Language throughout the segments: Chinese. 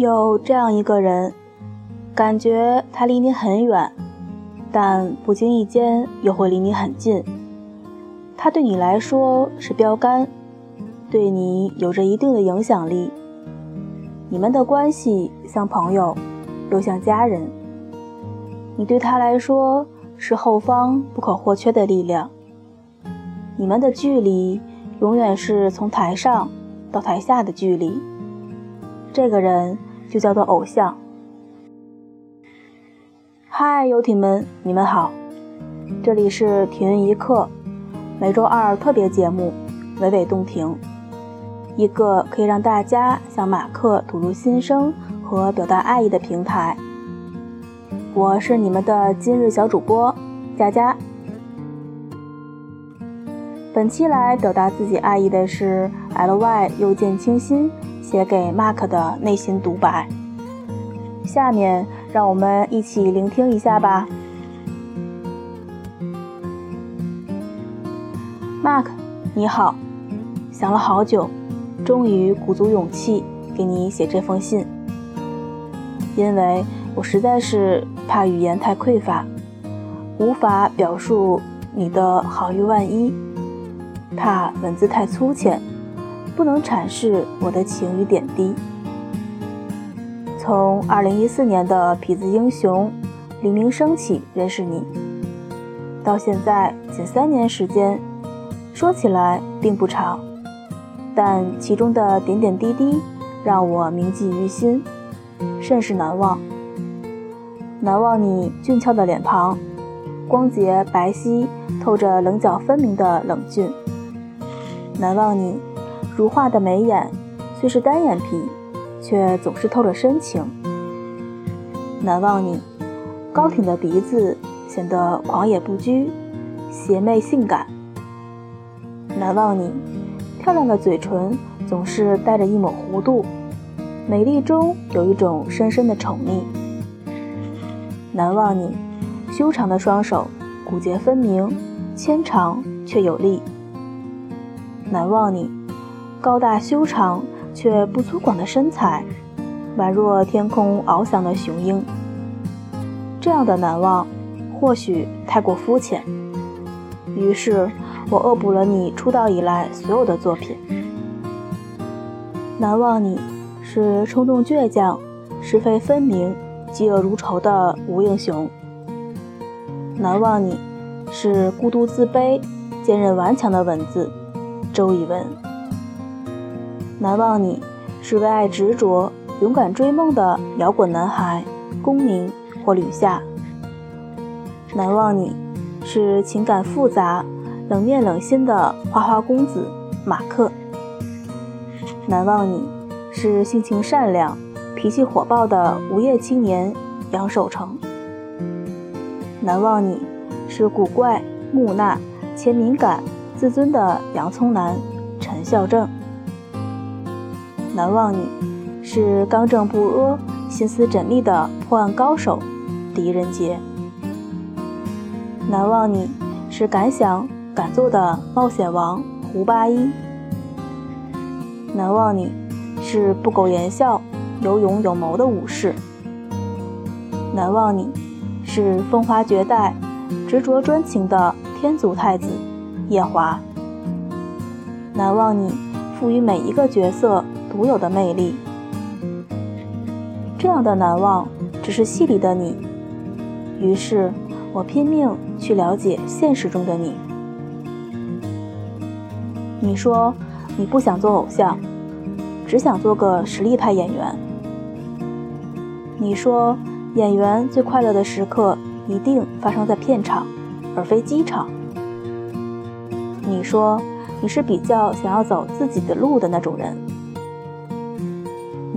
有这样一个人，感觉他离你很远，但不经意间又会离你很近。他对你来说是标杆，对你有着一定的影响力。你们的关系像朋友，又像家人。你对他来说是后方不可或缺的力量。你们的距离永远是从台上到台下的距离。这个人就叫做偶像。嗨，游艇们，你们好，这里是停云一刻，每周二特别节目《娓娓动听》，一个可以让大家向马克吐露心声和表达爱意的平台。我是你们的今日小主播佳佳。本期来表达自己爱意的是 L Y 又见清新写给 Mark 的内心独白。下面让我们一起聆听一下吧。Mark，你好，想了好久，终于鼓足勇气给你写这封信，因为我实在是。怕语言太匮乏，无法表述你的好于万一；怕文字太粗浅，不能阐释我的情与点滴。从2014年的痞子英雄黎明升起认识你，到现在仅三年时间，说起来并不长，但其中的点点滴滴让我铭记于心，甚是难忘。难忘你俊俏的脸庞，光洁白皙，透着棱角分明的冷峻。难忘你如画的眉眼，虽是单眼皮，却总是透着深情。难忘你高挺的鼻子，显得狂野不拘，邪魅性感。难忘你漂亮的嘴唇，总是带着一抹弧度，美丽中有一种深深的宠溺。难忘你修长的双手，骨节分明，纤长却有力。难忘你高大修长却不粗犷的身材，宛若天空翱翔的雄鹰。这样的难忘，或许太过肤浅。于是我恶补了你出道以来所有的作品。难忘你是冲动倔强，是非分明。嫉恶如仇的吴英雄，难忘你是孤独自卑、坚韧顽强的文字，周以文。难忘你是为爱执着、勇敢追梦的摇滚男孩，龚明或吕夏。难忘你是情感复杂、冷面冷心的花花公子马克。难忘你是性情善良。脾气火爆的无业青年杨守成，难忘你是古怪木讷且敏感自尊的洋葱男陈孝正，难忘你是刚正不阿心思缜密的破案高手狄仁杰，难忘你是敢想敢做的冒险王胡八一，难忘你是不苟言笑。有勇有谋的武士，难忘你是风华绝代、执着专情的天族太子夜华。难忘你赋予每一个角色独有的魅力。这样的难忘只是戏里的你，于是我拼命去了解现实中的你。你说你不想做偶像，只想做个实力派演员。你说，演员最快乐的时刻一定发生在片场，而非机场。你说，你是比较想要走自己的路的那种人。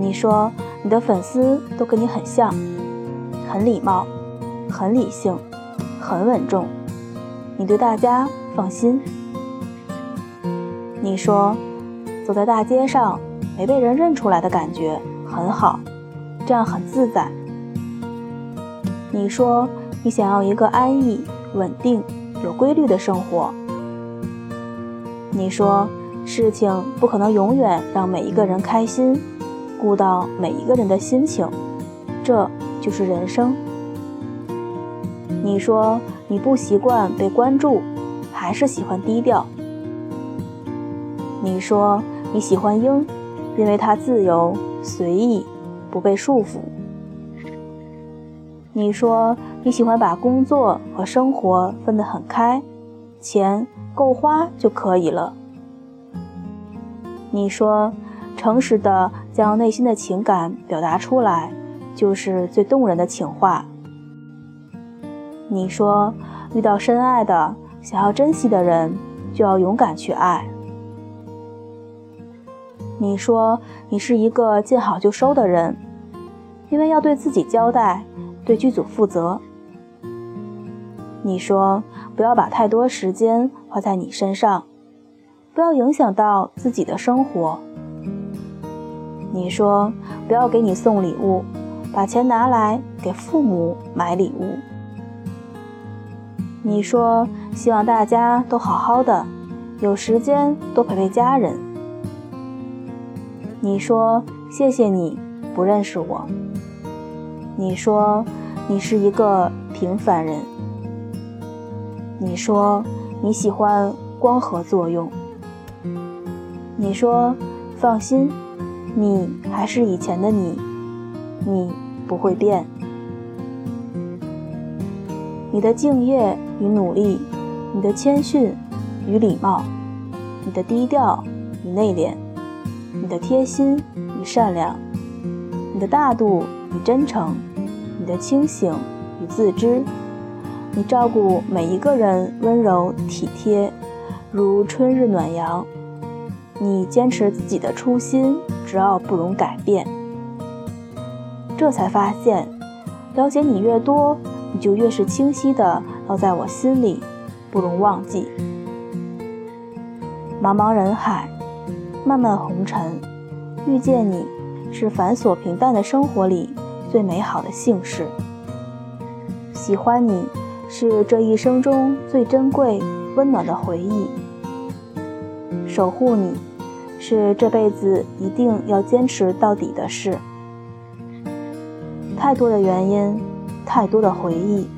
你说，你的粉丝都跟你很像，很礼貌，很理性，很稳重，你对大家放心。你说，走在大街上没被人认出来的感觉很好。这样很自在。你说你想要一个安逸、稳定、有规律的生活。你说事情不可能永远让每一个人开心，顾到每一个人的心情，这就是人生。你说你不习惯被关注，还是喜欢低调？你说你喜欢鹰，因为它自由随意，不被束缚。你说你喜欢把工作和生活分得很开，钱够花就可以了。你说诚实的将内心的情感表达出来，就是最动人的情话。你说遇到深爱的、想要珍惜的人，就要勇敢去爱。你说你是一个见好就收的人，因为要对自己交代，对剧组负责。你说不要把太多时间花在你身上，不要影响到自己的生活。你说不要给你送礼物，把钱拿来给父母买礼物。你说希望大家都好好的，有时间多陪陪家人。你说谢谢你不认识我。你说你是一个平凡人。你说你喜欢光合作用。你说放心，你还是以前的你，你不会变。你的敬业与努力，你的谦逊与礼貌，你的低调与内敛。你的贴心与善良，你的大度与真诚，你的清醒与自知，你照顾每一个人温柔体贴，如春日暖阳。你坚持自己的初心，只要不容改变。这才发现，了解你越多，你就越是清晰的烙在我心里，不容忘记。茫茫人海。漫漫红尘，遇见你是繁琐平淡的生活里最美好的幸事。喜欢你是这一生中最珍贵、温暖的回忆。守护你是这辈子一定要坚持到底的事。太多的原因，太多的回忆，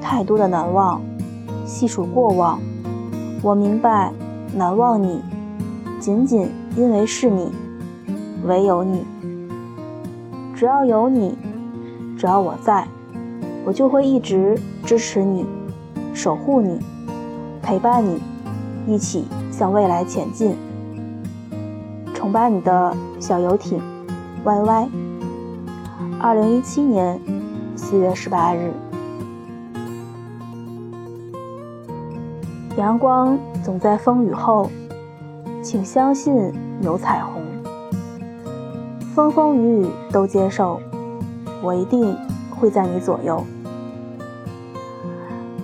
太多的难忘。细数过往，我明白，难忘你。仅仅因为是你，唯有你。只要有你，只要我在，我就会一直支持你，守护你，陪伴你，一起向未来前进。崇拜你的小游艇，Y Y。二零一七年四月十八日，阳光总在风雨后。请相信有彩虹，风风雨雨都接受，我一定会在你左右。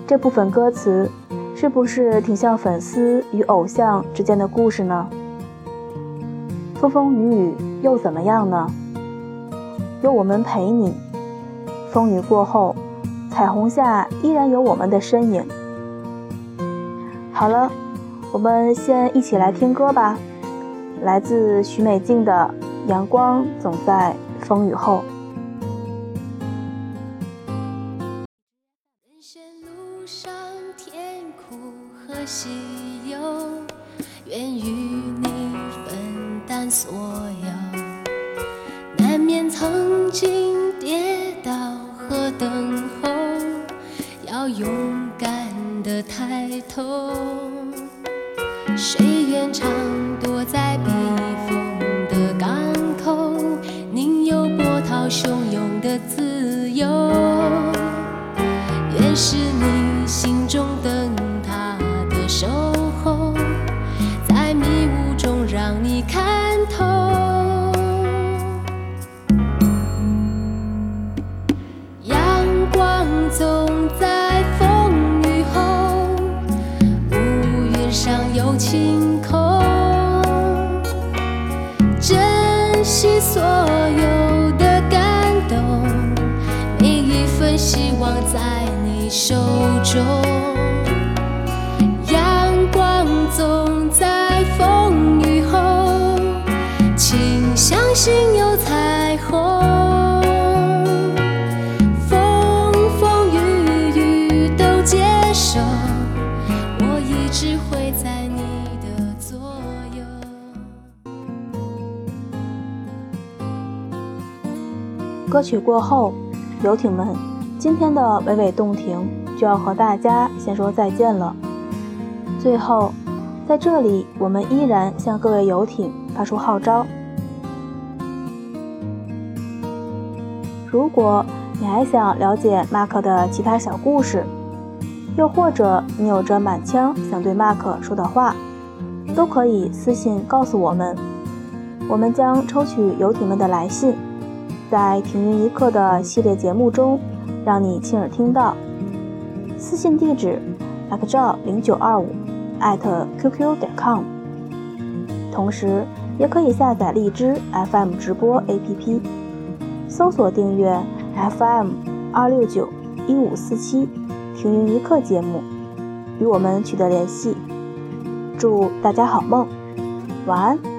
这部分歌词是不是挺像粉丝与偶像之间的故事呢？风风雨雨又怎么样呢？有我们陪你，风雨过后，彩虹下依然有我们的身影。好了。我们先一起来听歌吧，来自许美静的《阳光总在风雨后》。要勇敢的抬头。谁愿常躲在避风的港口，宁有波涛汹涌的自由？也是你在你手中，阳光总在风雨后，请相信有彩虹。风风雨雨都接受，我一直会在你的左右。歌曲过后，游艇们。今天的娓娓动听就要和大家先说再见了。最后，在这里，我们依然向各位游艇发出号召：如果你还想了解 Mark 的其他小故事，又或者你有着满腔想对 Mark 说的话，都可以私信告诉我们，我们将抽取游艇们的来信，在《停云一刻》的系列节目中让你亲耳听到。私信地址马克赵零九二五艾特 qq 点 com。同时，也可以下载荔枝 FM 直播 APP，搜索订阅 FM 二六九一五四七。停云一刻节目，与我们取得联系。祝大家好梦，晚安。